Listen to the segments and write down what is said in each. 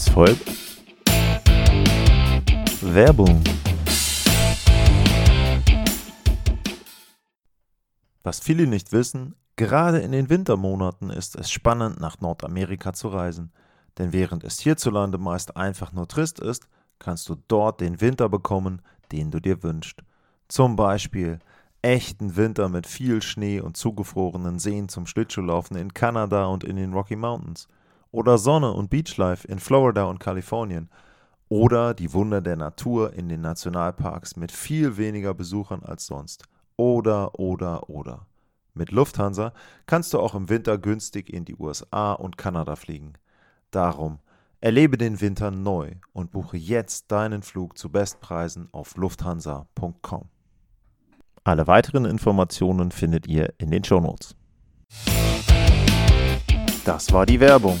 Es folgt Werbung. Was viele nicht wissen, gerade in den Wintermonaten ist es spannend, nach Nordamerika zu reisen. Denn während es hierzulande meist einfach nur trist ist, kannst du dort den Winter bekommen, den du dir wünschst. Zum Beispiel echten Winter mit viel Schnee und zugefrorenen Seen zum Schlittschuhlaufen in Kanada und in den Rocky Mountains. Oder Sonne und Beachlife in Florida und Kalifornien. Oder die Wunder der Natur in den Nationalparks mit viel weniger Besuchern als sonst. Oder, oder, oder. Mit Lufthansa kannst du auch im Winter günstig in die USA und Kanada fliegen. Darum erlebe den Winter neu und buche jetzt deinen Flug zu Bestpreisen auf lufthansa.com. Alle weiteren Informationen findet ihr in den Shownotes. Das war die Werbung.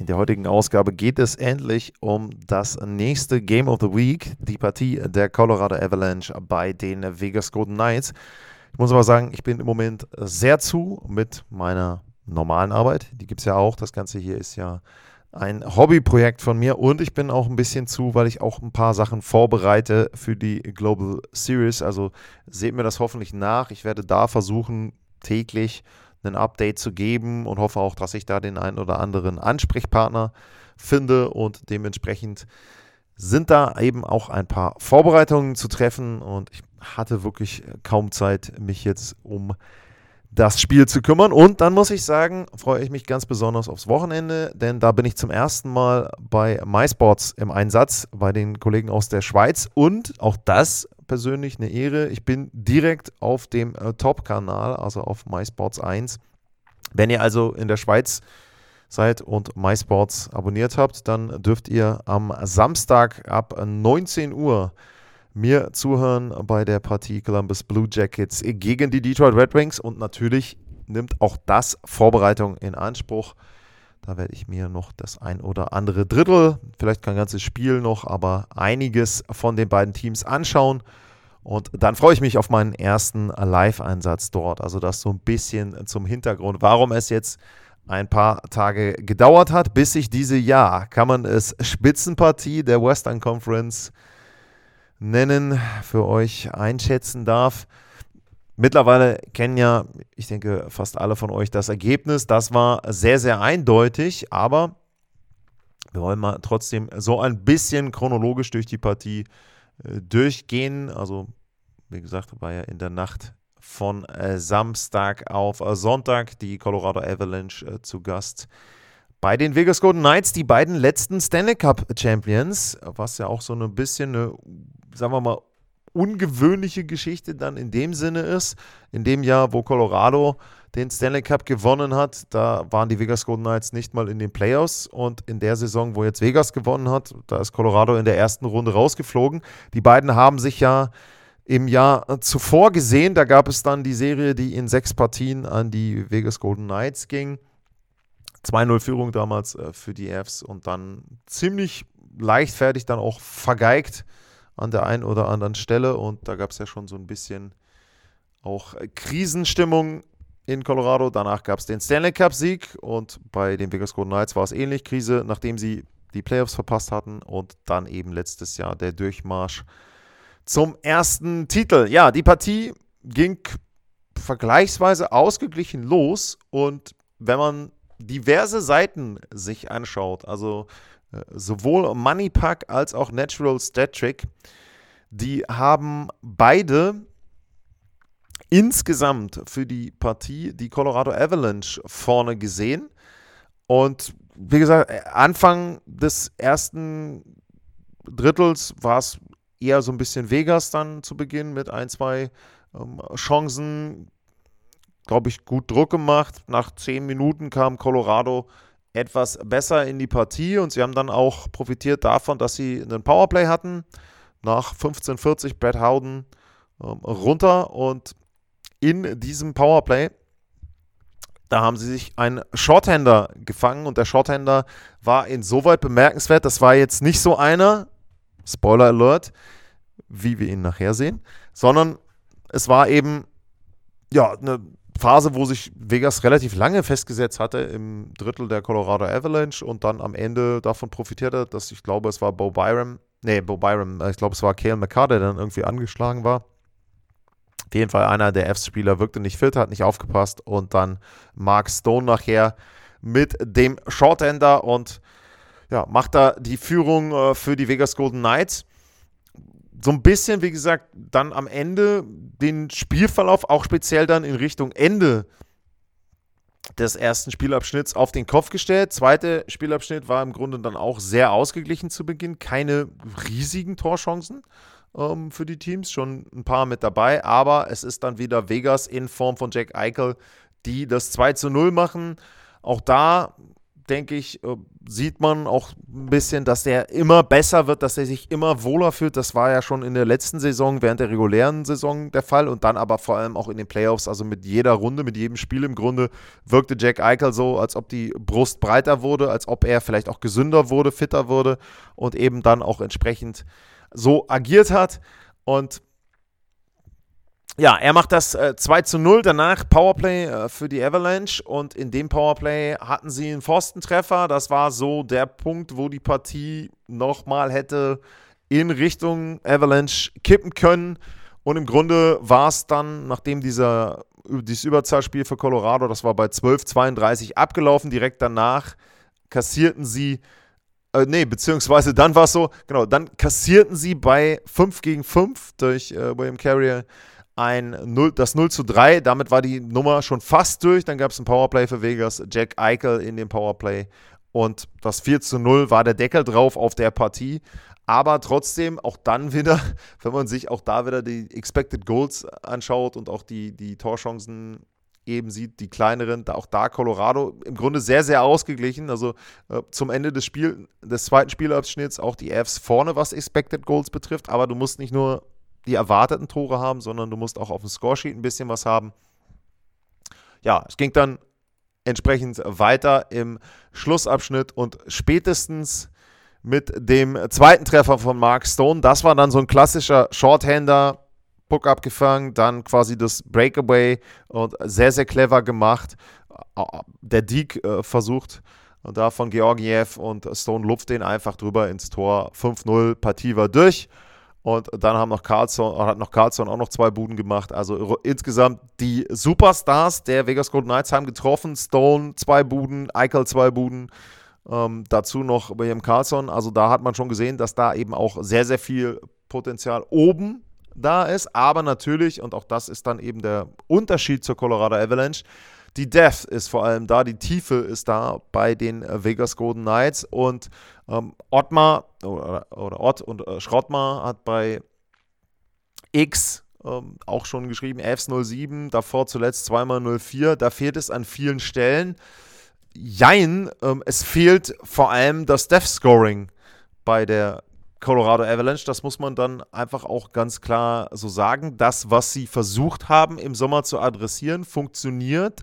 In der heutigen Ausgabe geht es endlich um das nächste Game of the Week, die Partie der Colorado Avalanche bei den Vegas Golden Knights. Ich muss aber sagen, ich bin im Moment sehr zu mit meiner normalen Arbeit. Die gibt es ja auch. Das Ganze hier ist ja ein Hobbyprojekt von mir und ich bin auch ein bisschen zu, weil ich auch ein paar Sachen vorbereite für die Global Series. Also seht mir das hoffentlich nach. Ich werde da versuchen, täglich ein Update zu geben und hoffe auch, dass ich da den einen oder anderen Ansprechpartner finde und dementsprechend sind da eben auch ein paar Vorbereitungen zu treffen und ich hatte wirklich kaum Zeit, mich jetzt um das Spiel zu kümmern. Und dann muss ich sagen, freue ich mich ganz besonders aufs Wochenende, denn da bin ich zum ersten Mal bei MySports im Einsatz, bei den Kollegen aus der Schweiz. Und auch das persönlich eine Ehre. Ich bin direkt auf dem äh, Top-Kanal, also auf MySports 1. Wenn ihr also in der Schweiz seid und MySports abonniert habt, dann dürft ihr am Samstag ab 19 Uhr mir zuhören bei der Partie Columbus Blue Jackets gegen die Detroit Red Wings und natürlich nimmt auch das Vorbereitung in Anspruch. Da werde ich mir noch das ein oder andere Drittel, vielleicht kein ganzes Spiel noch, aber einiges von den beiden Teams anschauen. Und dann freue ich mich auf meinen ersten Live-Einsatz dort. Also das so ein bisschen zum Hintergrund, warum es jetzt ein paar Tage gedauert hat, bis ich diese Jahr, kann man es Spitzenpartie der Western Conference nennen, für euch einschätzen darf. Mittlerweile kennen ja, ich denke, fast alle von euch das Ergebnis. Das war sehr, sehr eindeutig, aber wir wollen mal trotzdem so ein bisschen chronologisch durch die Partie äh, durchgehen. Also, wie gesagt, war ja in der Nacht von äh, Samstag auf äh, Sonntag die Colorado Avalanche äh, zu Gast bei den Vegas Golden Knights, die beiden letzten Stanley Cup Champions, was ja auch so ein bisschen eine sagen wir mal, ungewöhnliche Geschichte dann in dem Sinne ist. In dem Jahr, wo Colorado den Stanley Cup gewonnen hat, da waren die Vegas Golden Knights nicht mal in den Playoffs und in der Saison, wo jetzt Vegas gewonnen hat, da ist Colorado in der ersten Runde rausgeflogen. Die beiden haben sich ja im Jahr zuvor gesehen, da gab es dann die Serie, die in sechs Partien an die Vegas Golden Knights ging. 2-0 Führung damals äh, für die Fs und dann ziemlich leichtfertig dann auch vergeigt an der einen oder anderen Stelle und da gab es ja schon so ein bisschen auch Krisenstimmung in Colorado. Danach gab es den Stanley Cup-Sieg und bei den Vegas Golden Knights war es ähnlich. Krise, nachdem sie die Playoffs verpasst hatten und dann eben letztes Jahr der Durchmarsch zum ersten Titel. Ja, die Partie ging vergleichsweise ausgeglichen los und wenn man diverse Seiten sich anschaut, also sowohl Moneypack als auch Natural Stat Trick, die haben beide insgesamt für die Partie die Colorado Avalanche vorne gesehen. Und wie gesagt, Anfang des ersten Drittels war es eher so ein bisschen Vegas dann zu Beginn mit ein, zwei ähm, Chancen, glaube ich, gut Druck gemacht. Nach zehn Minuten kam Colorado etwas besser in die Partie und sie haben dann auch profitiert davon, dass sie einen Powerplay hatten. Nach 15:40 Brad Howden ähm, runter und in diesem Powerplay, da haben sie sich einen Shorthander gefangen und der Shorthander war insoweit bemerkenswert. Das war jetzt nicht so einer, Spoiler Alert, wie wir ihn nachher sehen, sondern es war eben ja eine Phase, wo sich Vegas relativ lange festgesetzt hatte im Drittel der Colorado Avalanche und dann am Ende davon profitierte, dass ich glaube, es war Bo Byram, nee, Bo Byram, ich glaube, es war Kale McCarr, der dann irgendwie angeschlagen war. Auf jeden Fall einer der F-Spieler wirkte nicht fit, hat nicht aufgepasst und dann Mark Stone nachher mit dem Shortender und ja, macht da die Führung äh, für die Vegas Golden Knights so ein bisschen, wie gesagt, dann am Ende den Spielverlauf auch speziell dann in Richtung Ende des ersten Spielabschnitts auf den Kopf gestellt. Zweiter Spielabschnitt war im Grunde dann auch sehr ausgeglichen zu Beginn. Keine riesigen Torchancen ähm, für die Teams, schon ein paar mit dabei, aber es ist dann wieder Vegas in Form von Jack Eichel, die das 2 zu 0 machen. Auch da denke ich, äh, sieht man auch ein bisschen, dass der immer besser wird, dass er sich immer wohler fühlt. Das war ja schon in der letzten Saison, während der regulären Saison der Fall und dann aber vor allem auch in den Playoffs, also mit jeder Runde, mit jedem Spiel im Grunde, wirkte Jack Eichel so, als ob die Brust breiter wurde, als ob er vielleicht auch gesünder wurde, fitter wurde und eben dann auch entsprechend so agiert hat. Und ja, er macht das äh, 2 zu 0, danach Powerplay äh, für die Avalanche und in dem Powerplay hatten sie einen Pfostentreffer. Das war so der Punkt, wo die Partie nochmal hätte in Richtung Avalanche kippen können. Und im Grunde war es dann, nachdem dieser, dieses Überzahlspiel für Colorado, das war bei 12:32 abgelaufen, direkt danach kassierten sie, äh, nee, beziehungsweise dann war es so, genau, dann kassierten sie bei 5 gegen 5 durch äh, William Carrier ein 0, das 0 zu 3. Damit war die Nummer schon fast durch. Dann gab es ein Powerplay für Vegas. Jack Eichel in dem Powerplay. Und das 4 zu 0 war der Deckel drauf auf der Partie. Aber trotzdem, auch dann wieder, wenn man sich auch da wieder die Expected Goals anschaut und auch die, die Torchancen eben sieht, die kleineren, da auch da Colorado im Grunde sehr, sehr ausgeglichen. Also äh, zum Ende des, Spiel, des zweiten Spielabschnitts auch die Fs vorne, was Expected Goals betrifft. Aber du musst nicht nur die erwarteten Tore haben, sondern du musst auch auf dem Scoresheet ein bisschen was haben. Ja, es ging dann entsprechend weiter im Schlussabschnitt und spätestens mit dem zweiten Treffer von Mark Stone, das war dann so ein klassischer Shorthander, Puck abgefangen, dann quasi das Breakaway und sehr, sehr clever gemacht. Der Deke äh, versucht da von Georgiev und Stone lupft den einfach drüber ins Tor. 5-0, Partie war durch. Und dann haben noch Carlson, hat noch Carlson auch noch zwei Buden gemacht. Also insgesamt die Superstars der Vegas Golden Knights haben getroffen. Stone zwei Buden, Eichel zwei Buden. Ähm, dazu noch William Carlson. Also da hat man schon gesehen, dass da eben auch sehr, sehr viel Potenzial oben da ist. Aber natürlich, und auch das ist dann eben der Unterschied zur Colorado Avalanche, die Depth ist vor allem da, die Tiefe ist da bei den äh, Vegas Golden Knights und ähm, Ottmar oder, oder Ott und äh, Schrottmar hat bei X ähm, auch schon geschrieben, Fs 07, davor zuletzt zweimal 04, da fehlt es an vielen Stellen. Jein, ähm, es fehlt vor allem das Death Scoring bei der Colorado Avalanche. Das muss man dann einfach auch ganz klar so sagen. Das, was sie versucht haben im Sommer zu adressieren, funktioniert,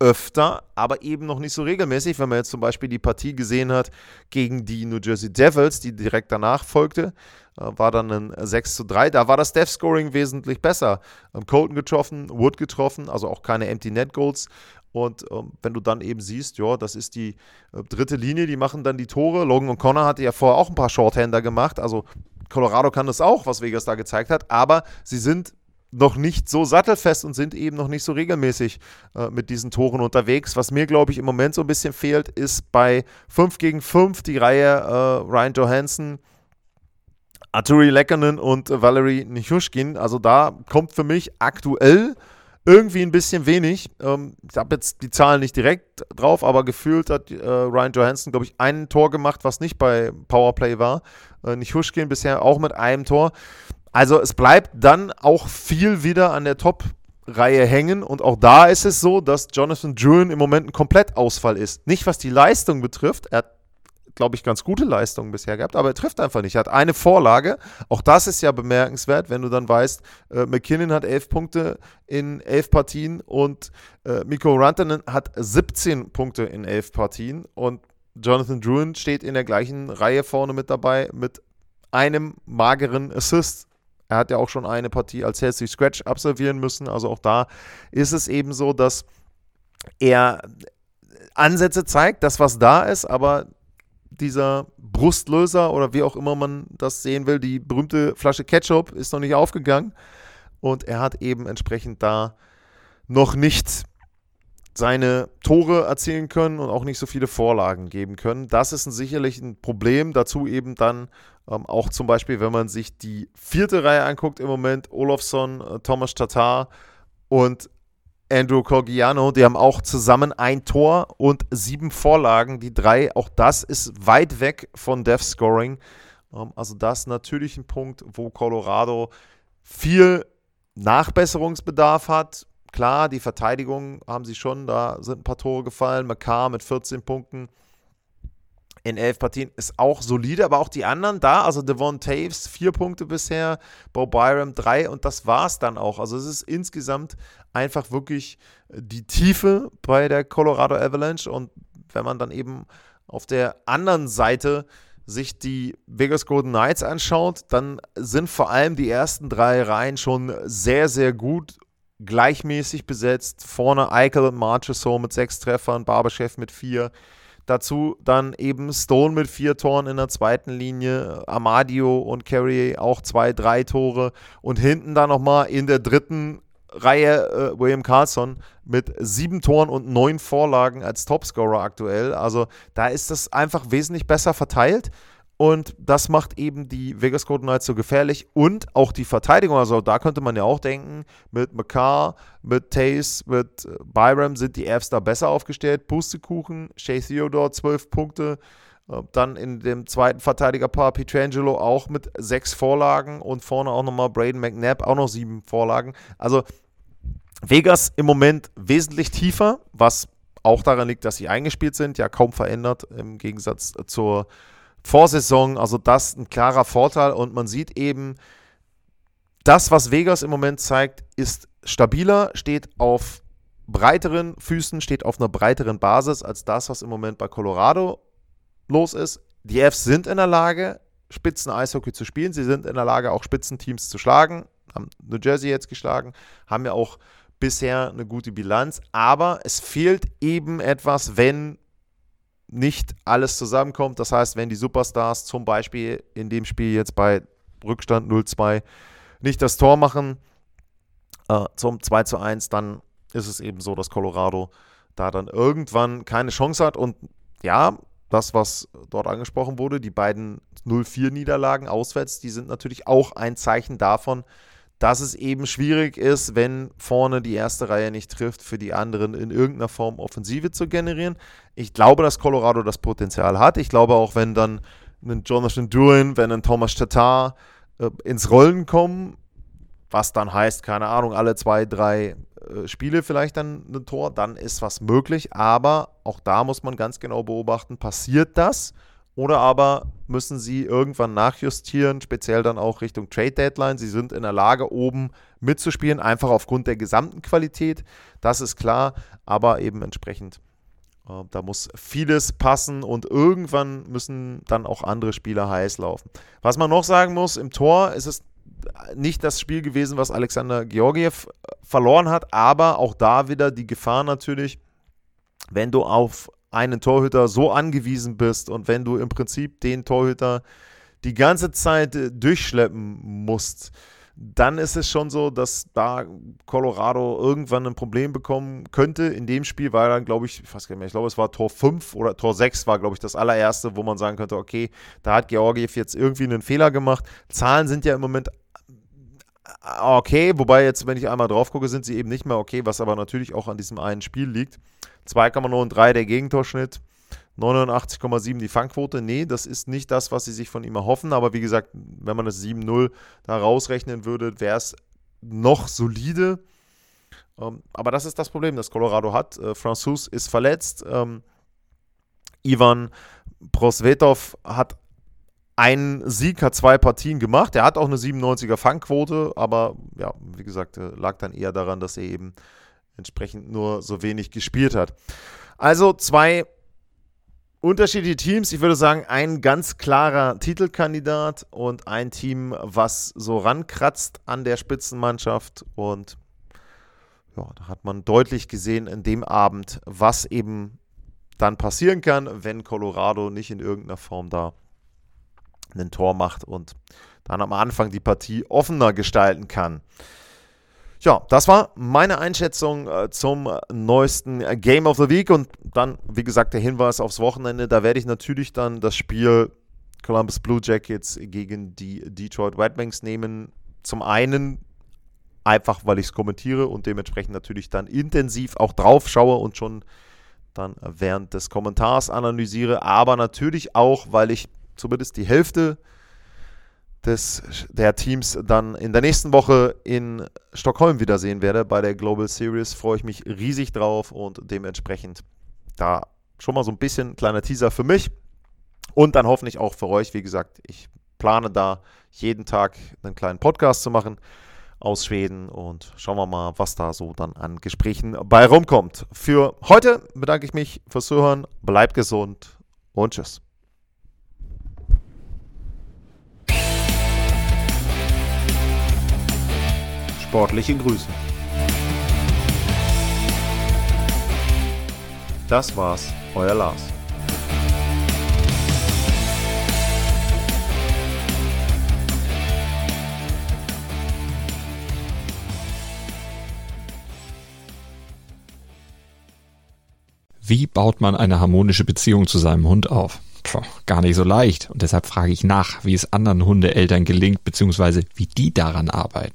öfter, aber eben noch nicht so regelmäßig. Wenn man jetzt zum Beispiel die Partie gesehen hat gegen die New Jersey Devils, die direkt danach folgte, äh, war dann ein 6 zu 3. Da war das Death Scoring wesentlich besser. Ähm, Colton getroffen, Wood getroffen, also auch keine Empty Net Goals. Und ähm, wenn du dann eben siehst, ja, das ist die äh, dritte Linie, die machen dann die Tore. Logan O'Connor hatte ja vorher auch ein paar Shorthander gemacht. Also Colorado kann das auch, was Vegas da gezeigt hat. Aber sie sind noch nicht so sattelfest und sind eben noch nicht so regelmäßig äh, mit diesen Toren unterwegs. Was mir, glaube ich, im Moment so ein bisschen fehlt, ist bei 5 gegen 5 die Reihe äh, Ryan Johansson, Arturi Lekkonen und äh, Valerie Nichushkin. Also da kommt für mich aktuell irgendwie ein bisschen wenig. Ähm, ich habe jetzt die Zahlen nicht direkt drauf, aber gefühlt hat äh, Ryan Johansson, glaube ich, ein Tor gemacht, was nicht bei Powerplay war. Äh, Nichushkin bisher auch mit einem Tor. Also es bleibt dann auch viel wieder an der Top Reihe hängen. Und auch da ist es so, dass Jonathan Druin im Moment ein Komplettausfall ist. Nicht was die Leistung betrifft. Er hat, glaube ich, ganz gute Leistungen bisher gehabt, aber er trifft einfach nicht. Er hat eine Vorlage. Auch das ist ja bemerkenswert, wenn du dann weißt, äh, McKinnon hat elf Punkte in elf Partien und äh, Mikko Rantanen hat 17 Punkte in elf Partien. Und Jonathan Druin steht in der gleichen Reihe vorne mit dabei mit einem mageren Assist. Er hat ja auch schon eine Partie als Healthy Scratch absolvieren müssen. Also auch da ist es eben so, dass er Ansätze zeigt, das was da ist, aber dieser Brustlöser oder wie auch immer man das sehen will, die berühmte Flasche Ketchup ist noch nicht aufgegangen und er hat eben entsprechend da noch nicht seine Tore erzielen können und auch nicht so viele Vorlagen geben können. Das ist ein, sicherlich ein Problem. Dazu eben dann ähm, auch zum Beispiel, wenn man sich die vierte Reihe anguckt im Moment, Olofsson, äh, Thomas Tatar und Andrew Corgiano, die haben auch zusammen ein Tor und sieben Vorlagen. Die drei, auch das ist weit weg von Death Scoring. Ähm, also das natürlich ein Punkt, wo Colorado viel Nachbesserungsbedarf hat klar, die Verteidigung haben sie schon, da sind ein paar Tore gefallen. McCarr mit 14 Punkten in elf Partien ist auch solide, aber auch die anderen da, also Devon Taves vier Punkte bisher, Bo Byram drei und das war es dann auch. Also es ist insgesamt einfach wirklich die Tiefe bei der Colorado Avalanche und wenn man dann eben auf der anderen Seite sich die Vegas Golden Knights anschaut, dann sind vor allem die ersten drei Reihen schon sehr, sehr gut gleichmäßig besetzt. Vorne Eichel und Marchessault mit sechs Treffern, Barberchef mit vier. Dazu dann eben Stone mit vier Toren in der zweiten Linie, Amadio und Carrier auch zwei, drei Tore und hinten dann nochmal in der dritten Reihe äh, William Carlson mit sieben Toren und neun Vorlagen als Topscorer aktuell. Also da ist das einfach wesentlich besser verteilt und das macht eben die Vegas Golden Knights so gefährlich und auch die Verteidigung. Also da könnte man ja auch denken, mit McCarr, mit Taze, mit äh, Byram sind die Avs da besser aufgestellt. Pustekuchen, Shea Theodore 12 Punkte. Äh, dann in dem zweiten Verteidigerpaar Pietrangelo auch mit sechs Vorlagen und vorne auch nochmal Braden McNabb auch noch sieben Vorlagen. Also Vegas im Moment wesentlich tiefer, was auch daran liegt, dass sie eingespielt sind, ja kaum verändert im Gegensatz zur Vorsaison. Also das ein klarer Vorteil und man sieht eben, das, was Vegas im Moment zeigt, ist stabiler, steht auf breiteren Füßen, steht auf einer breiteren Basis als das, was im Moment bei Colorado los ist. Die Fs sind in der Lage, Spitzen-Eishockey zu spielen. Sie sind in der Lage, auch Spitzenteams zu schlagen. Haben New Jersey jetzt geschlagen, haben ja auch bisher eine gute Bilanz. Aber es fehlt eben etwas, wenn nicht alles zusammenkommt. Das heißt, wenn die Superstars zum Beispiel in dem Spiel jetzt bei Rückstand 0-2 nicht das Tor machen äh, zum 2 1, dann ist es eben so, dass Colorado da dann irgendwann keine Chance hat. Und ja, das, was dort angesprochen wurde, die beiden 0-4-Niederlagen auswärts, die sind natürlich auch ein Zeichen davon, dass es eben schwierig ist, wenn vorne die erste Reihe nicht trifft, für die anderen in irgendeiner Form Offensive zu generieren. Ich glaube, dass Colorado das Potenzial hat. Ich glaube auch, wenn dann ein Jonathan Durin, wenn ein Thomas Tatar äh, ins Rollen kommen, was dann heißt, keine Ahnung, alle zwei, drei äh, Spiele vielleicht dann ein Tor, dann ist was möglich. Aber auch da muss man ganz genau beobachten, passiert das? Oder aber müssen sie irgendwann nachjustieren, speziell dann auch Richtung Trade Deadline. Sie sind in der Lage, oben mitzuspielen, einfach aufgrund der gesamten Qualität. Das ist klar, aber eben entsprechend, äh, da muss vieles passen und irgendwann müssen dann auch andere Spieler heiß laufen. Was man noch sagen muss, im Tor ist es nicht das Spiel gewesen, was Alexander Georgiev äh, verloren hat, aber auch da wieder die Gefahr natürlich, wenn du auf einen Torhüter so angewiesen bist und wenn du im Prinzip den Torhüter die ganze Zeit äh, durchschleppen musst, dann ist es schon so, dass da Colorado irgendwann ein Problem bekommen könnte. In dem Spiel war dann, glaube ich, ich weiß gar nicht mehr, ich glaube, es war Tor 5 oder Tor 6 war, glaube ich, das allererste, wo man sagen könnte, okay, da hat Georgiev jetzt irgendwie einen Fehler gemacht. Zahlen sind ja im Moment okay, wobei jetzt, wenn ich einmal drauf gucke, sind sie eben nicht mehr okay, was aber natürlich auch an diesem einen Spiel liegt. 2,03 der Gegentorschnitt, 89,7 die Fangquote. Nee, das ist nicht das, was sie sich von ihm erhoffen. Aber wie gesagt, wenn man das 7-0 da rausrechnen würde, wäre es noch solide. Ähm, aber das ist das Problem, das Colorado hat. Äh, Francis ist verletzt. Ähm, Ivan Prosvetov hat einen Sieg, hat zwei Partien gemacht. Er hat auch eine 97er Fangquote, aber ja, wie gesagt, äh, lag dann eher daran, dass er eben entsprechend nur so wenig gespielt hat. Also zwei unterschiedliche Teams. Ich würde sagen, ein ganz klarer Titelkandidat und ein Team, was so rankratzt an der Spitzenmannschaft. Und ja, da hat man deutlich gesehen in dem Abend, was eben dann passieren kann, wenn Colorado nicht in irgendeiner Form da ein Tor macht und dann am Anfang die Partie offener gestalten kann. Ja, das war meine Einschätzung äh, zum neuesten Game of the Week und dann, wie gesagt, der Hinweis aufs Wochenende. Da werde ich natürlich dann das Spiel Columbus Blue Jackets gegen die Detroit Red Wings nehmen. Zum einen einfach, weil ich es kommentiere und dementsprechend natürlich dann intensiv auch drauf schaue und schon dann während des Kommentars analysiere, aber natürlich auch, weil ich zumindest die Hälfte des, der Teams dann in der nächsten Woche in Stockholm wiedersehen werde. Bei der Global Series freue ich mich riesig drauf und dementsprechend da schon mal so ein bisschen kleiner Teaser für mich und dann hoffentlich auch für euch. Wie gesagt, ich plane da jeden Tag einen kleinen Podcast zu machen aus Schweden und schauen wir mal, was da so dann an Gesprächen bei rumkommt. Für heute bedanke ich mich fürs Zuhören, bleibt gesund und tschüss. Sportliche Grüße. Das war's, euer Lars. Wie baut man eine harmonische Beziehung zu seinem Hund auf? Puh, gar nicht so leicht. Und deshalb frage ich nach, wie es anderen Hundeeltern gelingt, beziehungsweise wie die daran arbeiten.